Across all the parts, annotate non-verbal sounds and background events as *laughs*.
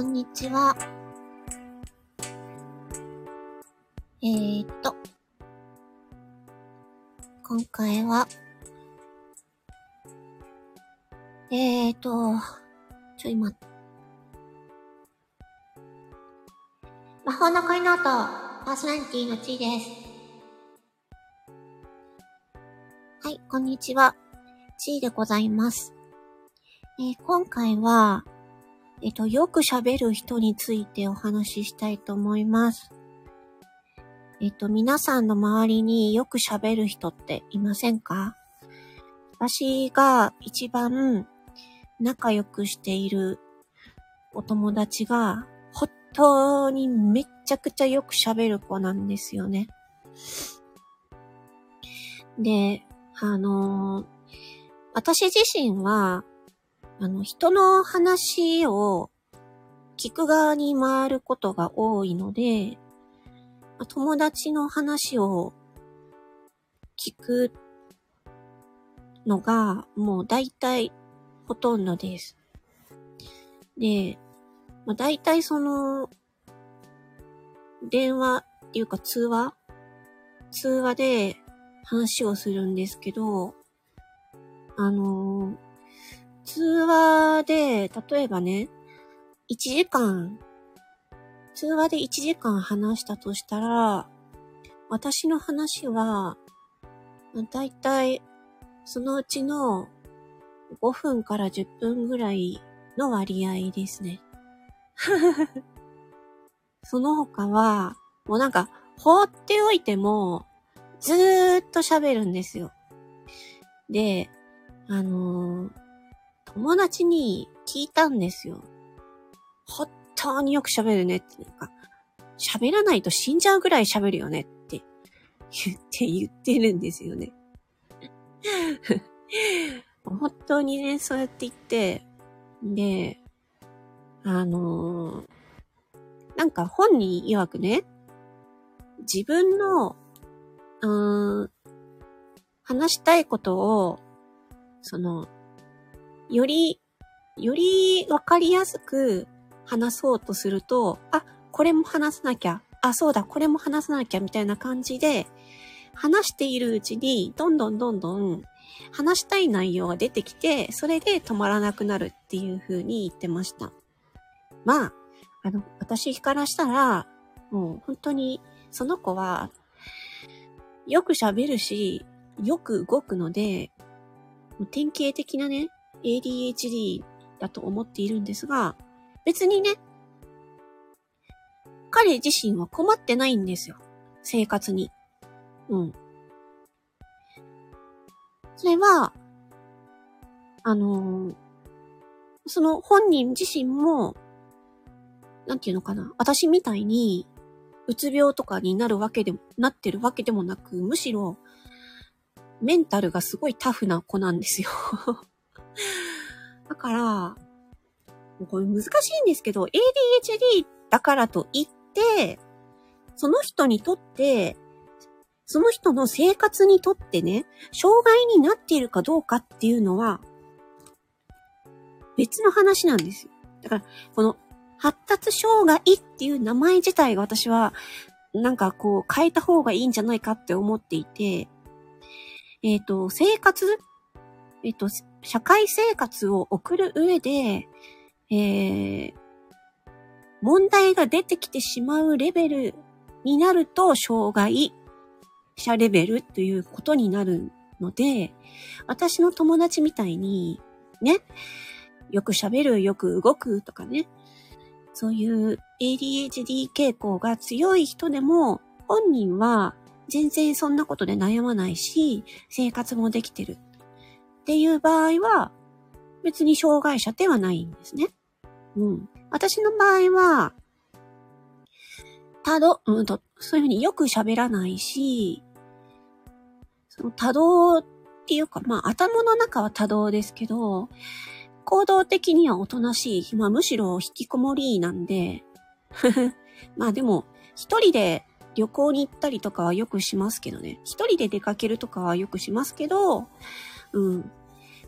こんにちは。えーっと、今回は、えーっと、ちょ、今、魔法の恋ノート、パーソナリティのちーです。はい、こんにちは。ちーでございます。えー今回は、えっと、よく喋る人についてお話ししたいと思います。えっと、皆さんの周りによく喋る人っていませんか？私が一番仲良くしているお友達が、本当にめっちゃくちゃよく喋る子なんですよね。で、あのー私自身は、あの、人の話を聞く側に回ることが多いので、友達の話を聞くのがもう大体ほとんどです。で、まあ、大体その、電話っていうか通話？通話で話をするんですけど、あのー通話で、例えばね、1時間、通話で1時間話したとしたら、私の話は、だいたい、そのうちの5分から10分ぐらいの割合ですね。*laughs* その他は、もうなんか、放っておいても、ずーっと喋るんですよ。で、あのー友達に聞いたんですよ。本当によく喋るねって、なんか、喋らないと死んじゃうぐらい喋るよねって言って言ってるんですよね。*laughs* 本当にね、そうやって言って、で、あのーなんか本人曰くね、自分の、うーん、話したいことを、その、より、よりわかりやすく話そうとすると、あ、これも話さなきゃ、あ、そうだ、これも話さなきゃ、みたいな感じで、話しているうちに、どんどんどんどん話したい内容が出てきて、それで止まらなくなるっていう風に言ってました。まあ、あの、私からしたら、もう本当に、その子は、よく喋るし、よく動くので、典型的なね、ADHD だと思っているんですが、別にね、彼自身は困ってないんですよ。生活に。うん。それは、あのーその本人自身も、なんていうのかな、私みたいに、うつ病とかになるわけでも、なってるわけでもなく、むしろ、メンタルがすごいタフな子なんですよ。だから、これ難しいんですけど、ADHD だからといって、その人にとって、その人の生活にとってね、障害になっているかどうかっていうのは、別の話なんですよ。だから、この、発達障害っていう名前自体が私は、なんかこう、変えた方がいいんじゃないかって思っていて、えっ、と、生活えっと、社会生活を送る上で、えー、問題が出てきてしまうレベルになると、障害者レベルということになるので、私の友達みたいに、ね、よく喋る、よく動くとかね、そういう ADHD 傾向が強い人でも、本人は全然そんなことで悩まないし、生活もできてる。っていう場合は、別に障害者ではないんですね。うん。私の場合は、多動、うんと、そういうふうによく喋らないし、その多動っていうか、まあ頭の中は多動ですけど、行動的にはおとなしい。まあむしろ引きこもりなんで、*laughs* まあでも、一人で旅行に行ったりとかはよくしますけどね。一人で出かけるとかはよくしますけど、うん。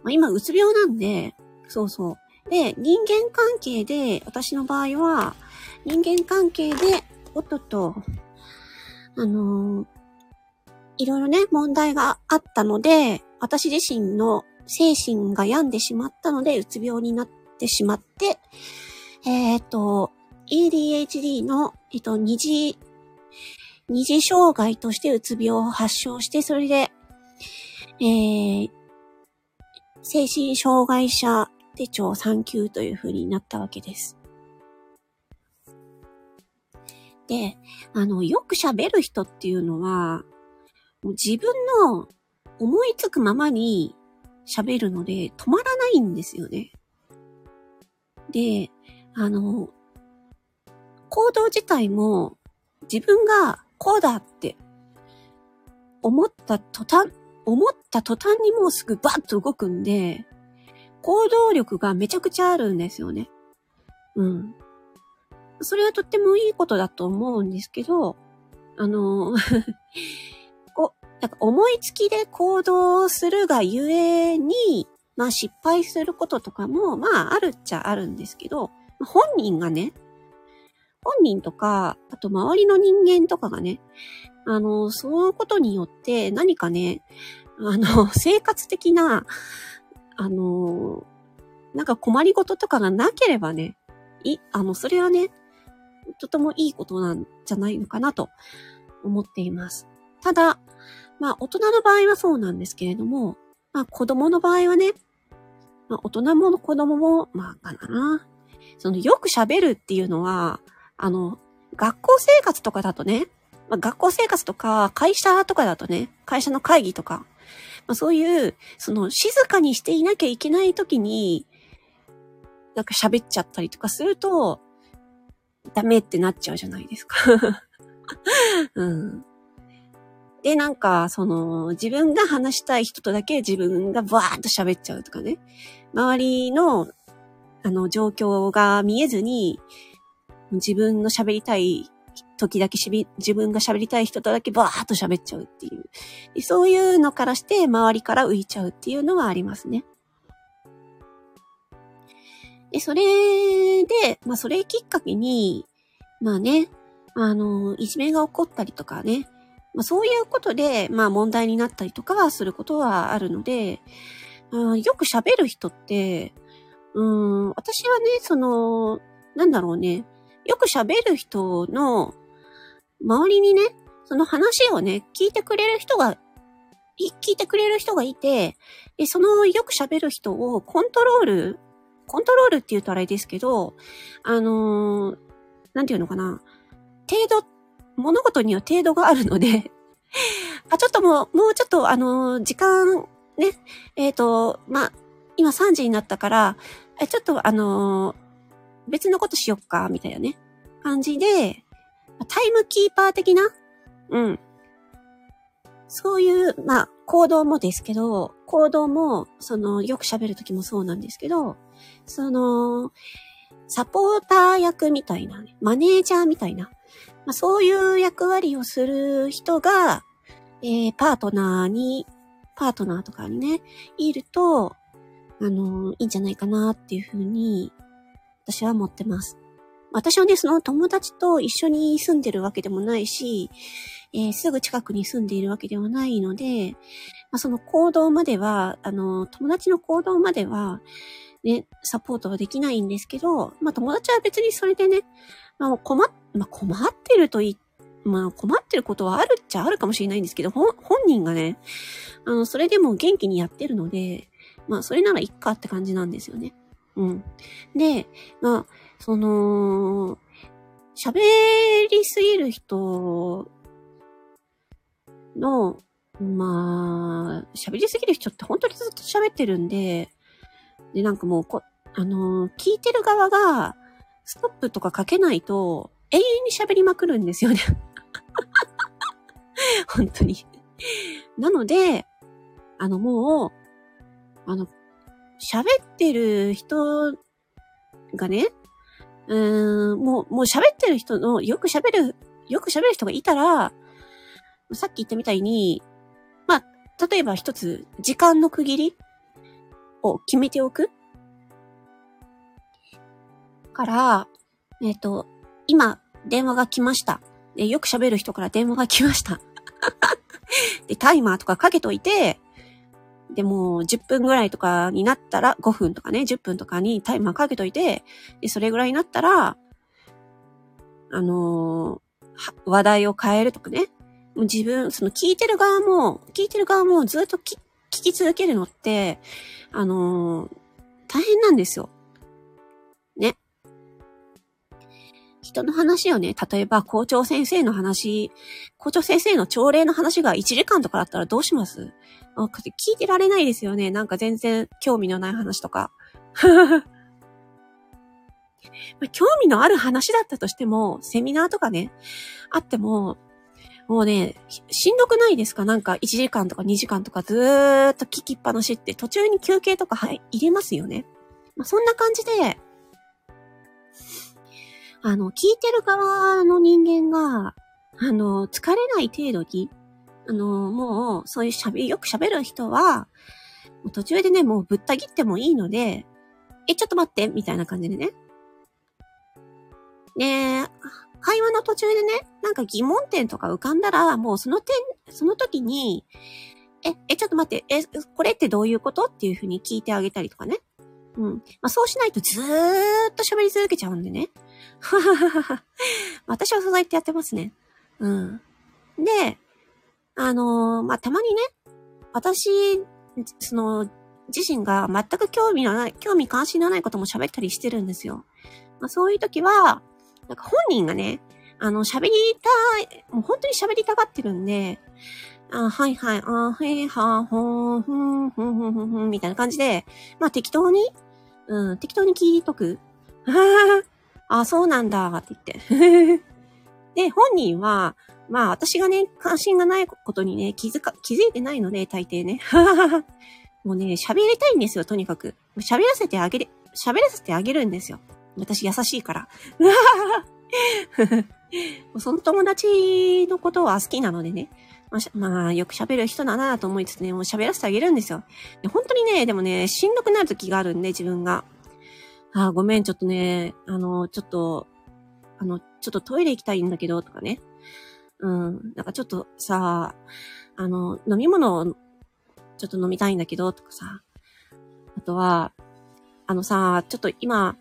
まあ今、うつ病なんで、そうそう。で、人間関係で、私の場合は、人間関係で、おっとっと、あのーいろいろね、問題があったので、私自身の精神が病んでしまったので、うつ病になってしまって、えっ、ー、と、ADHD の、えっ、と、二次、二次障害としてうつ病を発症して、それで、えー、精神障害者手帳3級という風になったわけです。で、あの、よく喋る人っていうのは、もう自分の思いつくままに喋るので止まらないんですよね。で、あの、行動自体も自分がこうだって思った途端、思った途端にもうすぐバッと動くんで、行動力がめちゃくちゃあるんですよね。うん。それはとってもいいことだと思うんですけど、あの、*laughs* こう、なんか思いつきで行動するがゆえに、まあ失敗することとかも、まああるっちゃあるんですけど、本人がね、本人とか、あと周りの人間とかがね、あの、そういうことによって何かね、あの、*laughs* 生活的な、あの、なんか困りごととかがなければね、い、あの、それはね、とてもいいことなんじゃないのかなと思っています。ただ、まあ、大人の場合はそうなんですけれども、まあ、子供の場合はね、まあ、大人も子供も、まあ、かな。その、よく喋るっていうのは、あの、学校生活とかだとね、まあ、学校生活とか、会社とかだとね、会社の会議とか、まあ、そういう、その、静かにしていなきゃいけない時に、なんか喋っちゃったりとかすると、ダメってなっちゃうじゃないですか *laughs* うん。で、なんか、その、自分が話したい人とだけ自分がバーッと喋っちゃうとかね。周りの、あの、状況が見えずに、自分の喋りたい時だけしび、自分が喋りたい人とだけバーッと喋っちゃうっていう。そういうのからして、周りから浮いちゃうっていうのはありますね。で、それで、まあ、それきっかけに、まあね、あの、いじめが起こったりとかね、まあ、そういうことで、まあ問題になったりとかはすることはあるので、うん、よく喋る人って、うん、私はね、その、なんだろうね、よく喋る人の周りにね、その話をね、聞いてくれる人が、聞いてくれる人がいて、でそのよく喋る人をコントロール、コントロールって言うとあれですけど、あのー、なんていうのかな、程度物事には程度があるので *laughs* あ、ちょっともう、もうちょっと、あのー、時間、ね、えっ、ー、と、ま、今3時になったから、え、ちょっと、あの、別のことしよっか、みたいなね、感じで、タイムキーパー的な、うん。そういう、まあ、行動もですけど、行動も、その、よく喋るときもそうなんですけど、その、サポーター役みたいな、ね、マネージャーみたいな、まあ、そういう役割をする人が、えー、パートナーに、パートナーとかにね、いると、あの、いいんじゃないかなっていうふうに、私は思ってます。私はね、その友達と一緒に住んでるわけでもないし、えー、すぐ近くに住んでいるわけではないので、まあ、その行動までは、あの、友達の行動までは、ね、サポートはできないんですけど、まあ友達は別にそれでね、まあ困っ、まあ困ってると言まあ困ってることはあるっちゃあるかもしれないんですけど、本人がね、あの、それでも元気にやってるので、まあそれならいっかって感じなんですよね。うん。で、まあ、その、喋りすぎる人の、まあ、喋りすぎる人って本当にずっと喋ってるんで、で、なんかもうこ、あのー、聞いてる側が、ストップとかかけないと、永遠に喋りまくるんですよね *laughs* 本当になので、あの、もう、あの、喋ってる人がね、うーん、もう、もう喋ってる人の、よく喋る、よく喋る人がいたら、さっき言ったみたいに、まあ、例えば一つ、時間の区切りを決めておく。から、えっ、ー、と、今、電話が来ました。で、よく喋る人から電話が来ました。*laughs* で、タイマーとかかけといて、でも、10分ぐらいとかになったら、5分とかね、10分とかにタイマーかけといて、で、それぐらいになったら、あのー、話題を変えるとかね。もう自分、その聞いてる側も、聞いてる側もずっと聞き続けるのって、あのー、大変なんですよ。ね。人の話をね、例えば校長先生の話、校長先生の朝礼の話が1時間とかだったらどうします？聞いてられないですよね。なんか全然興味のない話とか。*laughs* ま興味のある話だったとしても、セミナーとかね、あっても、もうね、しんどくないですか？なんか1時間とか2時間とかずーっと聞きっぱなしって途中に休憩とか入れますよね。まあ、そんな感じで、あの、聞いてる側の人間が、あの、疲れない程度に、あの、もう、そういう喋り、よく喋る人は、途中でね、もうぶった切ってもいいので、え、ちょっと待って、みたいな感じでね。で、会話の途中でね、なんか疑問点とか浮かんだら、もうその点、その時に、え、え、ちょっと待って、え、これってどういうことっていうふうに聞いてあげたりとかね。うん。まあ、そうしないとずーっと喋り続けちゃうんでね。*laughs* 私はそうやってやってますね。うん。で、あのー、まあ、たまにね、私、その、自身が全く興味のない、興味関心のないことも喋ったりしてるんですよ。まあ、そういう時は、なんか本人がね、あの、喋りたい、もう本当に喋りたがってるんで、あはいはい、あへは、ほん、ふん、ふん、ふん、ふん、ふん、みたいな感じで、まあ適当に、うん、適当に聞いとく。あ、そうなんだ、って言って。*laughs* で、本人は、まあ私がね、関心がないことにね、気づか、気づいてないので、大抵ね。*laughs* もうね、喋りたいんですよ、とにかく。喋らせてあげる、喋らせてあげるんですよ。私優しいから。*laughs* その友達のことは好きなのでね。まあ、まあ、よく喋る人だなと思いつつね、もう喋らせてあげるんですよ。本当にね、でもね、しんどくなる時があるんで、自分が。ああ、ごめん、ちょっとね、あの、ちょっと、あの、ちょっとトイレ行きたいんだけど、とかね。うん。なんかちょっとさ、あの、飲み物をちょっと飲みたいんだけど、とかさ。あとは、あのさ、ちょっと今、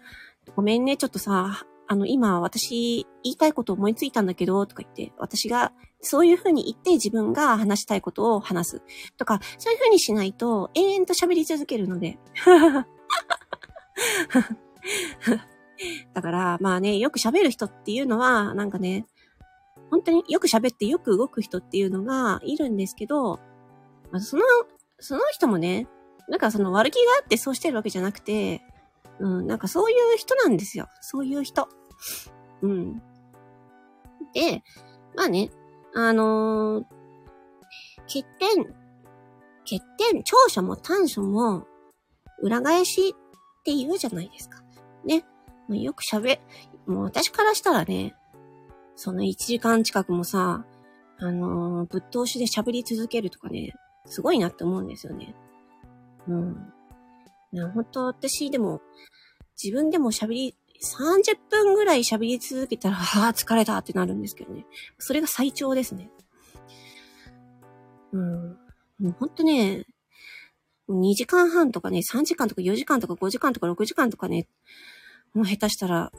ごめんね、ちょっとさ、あの、今私言いたいこと思いついたんだけど、とか言って、私がそういうふうに言って自分が話したいことを話す。とか、そういうふうにしないと永遠と喋り続けるので。*laughs* だから、まあね、よく喋る人っていうのは、なんかね、本当によく喋ってよく動く人っていうのがいるんですけど、まあ、その、その人もね、なんかその悪気があってそうしてるわけじゃなくて、うん、なんかそういう人なんですよ。そういう人。うん。で、まあね、あのー、欠点、欠点、長所も短所も、裏返しって言うじゃないですか。ね。ま、よく喋、もう私からしたらね、その1時間近くもさ、あのー、ぶっ通しで喋り続けるとかね、すごいなって思うんですよね。うん。な本当私でも、自分でも喋り、30分ぐらい喋り続けたら、*laughs* ああ、疲れたってなるんですけどね。それが最長ですね。うん。もうほんとね、2時間半とかね、3時間とか4時間とか5時間とか6時間とかね、もう下手したら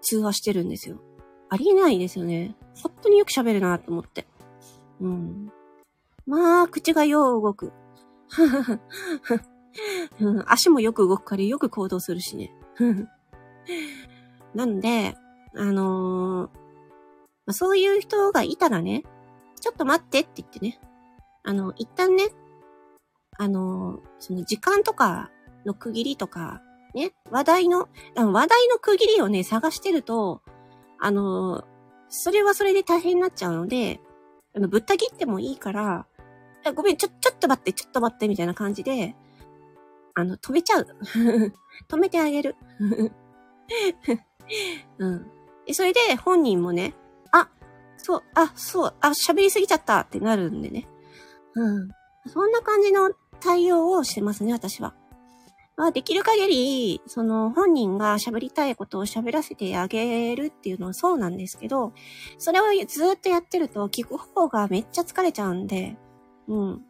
通話してるんですよ。ありえないですよね。本当によく喋るなと思って。うん。まあ、口がよう動く。*laughs* 足もよく動くからよく行動するしね。*laughs* なんで、あのー、まそういう人がいたらね、ちょっと待ってって言ってね、あの、一旦ね、あのー、その時間とかの区切りとか、ね、話題の、話題の区切りをね、探してると、あの、それはそれで大変になっちゃうので、あの、ぶった切ってもいいから、ごめん、ちょ、ちょっと待って、ちょっと待って、みたいな感じで、あの、止めちゃう。*laughs* 止めてあげる。*laughs* うん。それで本人もね、あ、そう、あ、そう、あ、喋りすぎちゃったってなるんでね。うん。そんな感じの対応をしてますね、私は。まあ、できる限り、その本人が喋りたいことを喋らせてあげるっていうのはそうなんですけど、それをずっとやってると聞く方がめっちゃ疲れちゃうんで、うん。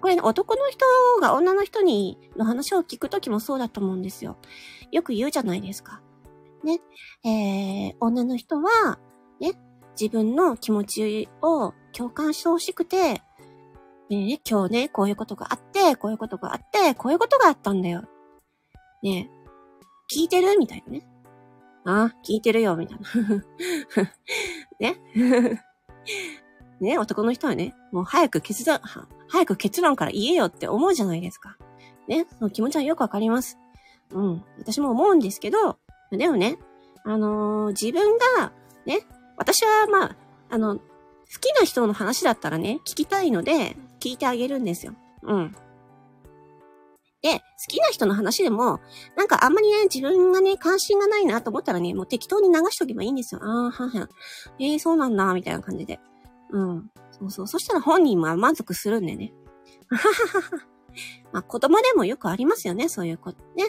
これね、男の人が女の人にの話を聞くときもそうだと思うんですよ。よく言うじゃないですか。ね。えー、女の人は、ね、自分の気持ちを共感してほしくて、ね、今日ね、こういうことがあって、こういうことがあって、こういうことがあったんだよ。ね聞いてる？みたいなね。ああ、聞いてるよ、みたいな。*laughs* ね？*laughs* ね、男の人はね、もう早く決断、早く結論から言えよって思うじゃないですか。ね、その気持ちはよくわかります。うん。私も思うんですけど、でもね、あのー、自分が、ね、私はまあ、あの、好きな人の話だったらね、聞きたいので、聞いてあげるんですよ。うん。で、好きな人の話でも、なんかあんまりね、自分がね、関心がないなと思ったらね、もう適当に流しとけばいいんですよ。ああ、はは。ええー、そうなんだ、みたいな感じで。うん。そうそう。そしたら本人も満足するんでね。ははは。まあ子供でもよくありますよね、そういうこと。ね。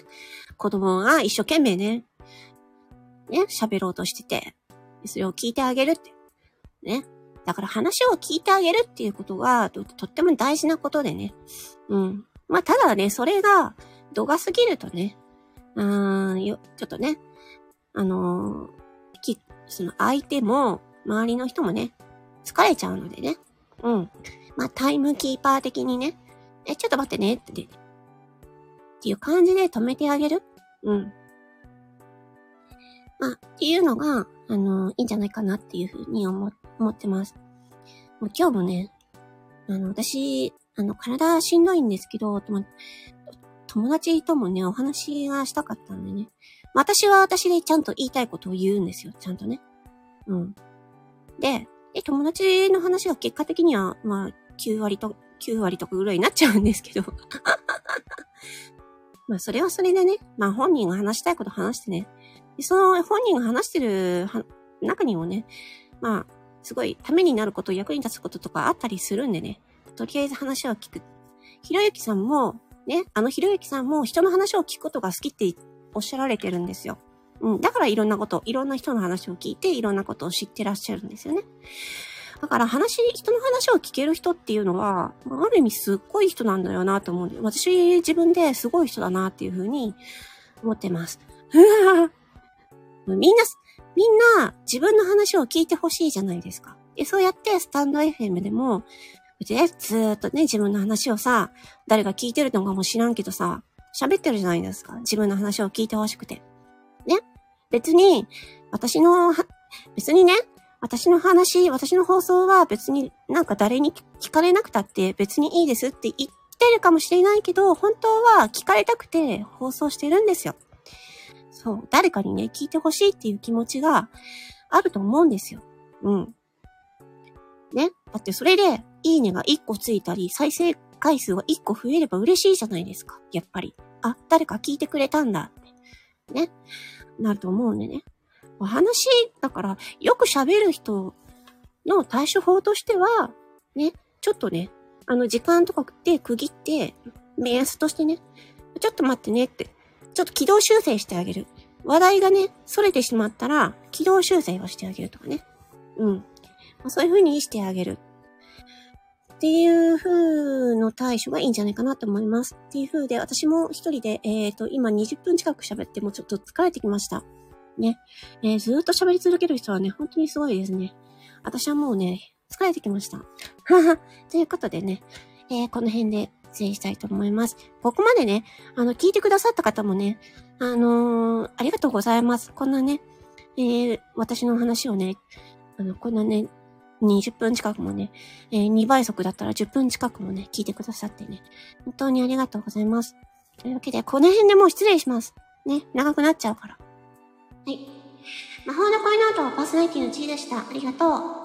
子供が一生懸命ね、ね、喋ろうとしてて、それを聞いてあげるって。ね。だから話を聞いてあげるっていうことが、とっても大事なことでね。うん。まあ、ただね、それが、度が過ぎるとね、うーん、よ、ちょっとね、あのー、き、その相手も、周りの人もね、疲れちゃうのでね。うん。まあ、タイムキーパー的にね、え、ちょっと待ってね、って、っていう感じで止めてあげる。うん。まあ、っていうのが、あのー、いいんじゃないかなっていうふうに思、思ってます。もう今日もね、あの、私、あの、体はしんどいんですけど、友達ともね、お話がしたかったんでね。私は私でちゃんと言いたいことを言うんですよ。ちゃんとね。うん。で、で友達の話が結果的には、まあ、9割と、9割とかぐらいになっちゃうんですけど。*laughs* まあ、それはそれでね、まあ、本人が話したいこと話してね。でその本人が話してる中にもね、まあ、すごいためになること、役に立つこととかあったりするんでね。とりあえず話を聞く。ひろゆきさんも、ね、あのひろゆきさんも人の話を聞くことが好きっておっしゃられてるんですよ。うん。だからいろんなこと、いろんな人の話を聞いて、いろんなことを知ってらっしゃるんですよね。だから話、人の話を聞ける人っていうのは、ある意味すっごい人なんだよなと思うんで、私自分ですごい人だなっていうふうに思ってます。*laughs* みんな、みんな自分の話を聞いてほしいじゃないですか。で、そうやってスタンド FM でも、で、ずっとね、自分の話をさ、誰が聞いてるのかも知らんけどさ、喋ってるじゃないですか。自分の話を聞いてほしくて。ね。別に、私の、別にね、私の話、私の放送は別になんか誰に聞かれなくたって別にいいですって言ってるかもしれないけど、本当は聞かれたくて放送してるんですよ。そう。誰かにね、聞いてほしいっていう気持ちがあると思うんですよ。うん。ね。だってそれで、いいねが1個ついたり、再生回数が1個増えれば嬉しいじゃないですか。やっぱり。あ、誰か聞いてくれたんだって。ね。なると思うんでね。お話、だから、よく喋る人の対処法としては、ね、ちょっとね、あの、時間とかで区切って、目安としてね、ちょっと待ってねって、ちょっと軌道修正してあげる。話題がね、逸れてしまったら、軌道修正をしてあげるとかね。うん。まあ、そういう風にしてあげる。っていう風の対処がいいんじゃないかなと思います。っていう風で、私も一人で、えっ、ー、と、今20分近く喋ってもちょっと疲れてきました。ね。えー、ずっと喋り続ける人はね、本当にすごいですね。私はもうね、疲れてきました。はは。ということでね、えー、この辺で失礼したいと思います。ここまでね、あの、聞いてくださった方もね、あのー、ありがとうございます。こんなね、えー、私の話をね、あの、こんなね、20分近くもね、えー、2倍速だったら10分近くもね、聞いてくださってね、本当にありがとうございます。というわけで、この辺でもう失礼します。ね、長くなっちゃうから。はい。魔法の恋ノートパーソナリティの G でした。ありがとう。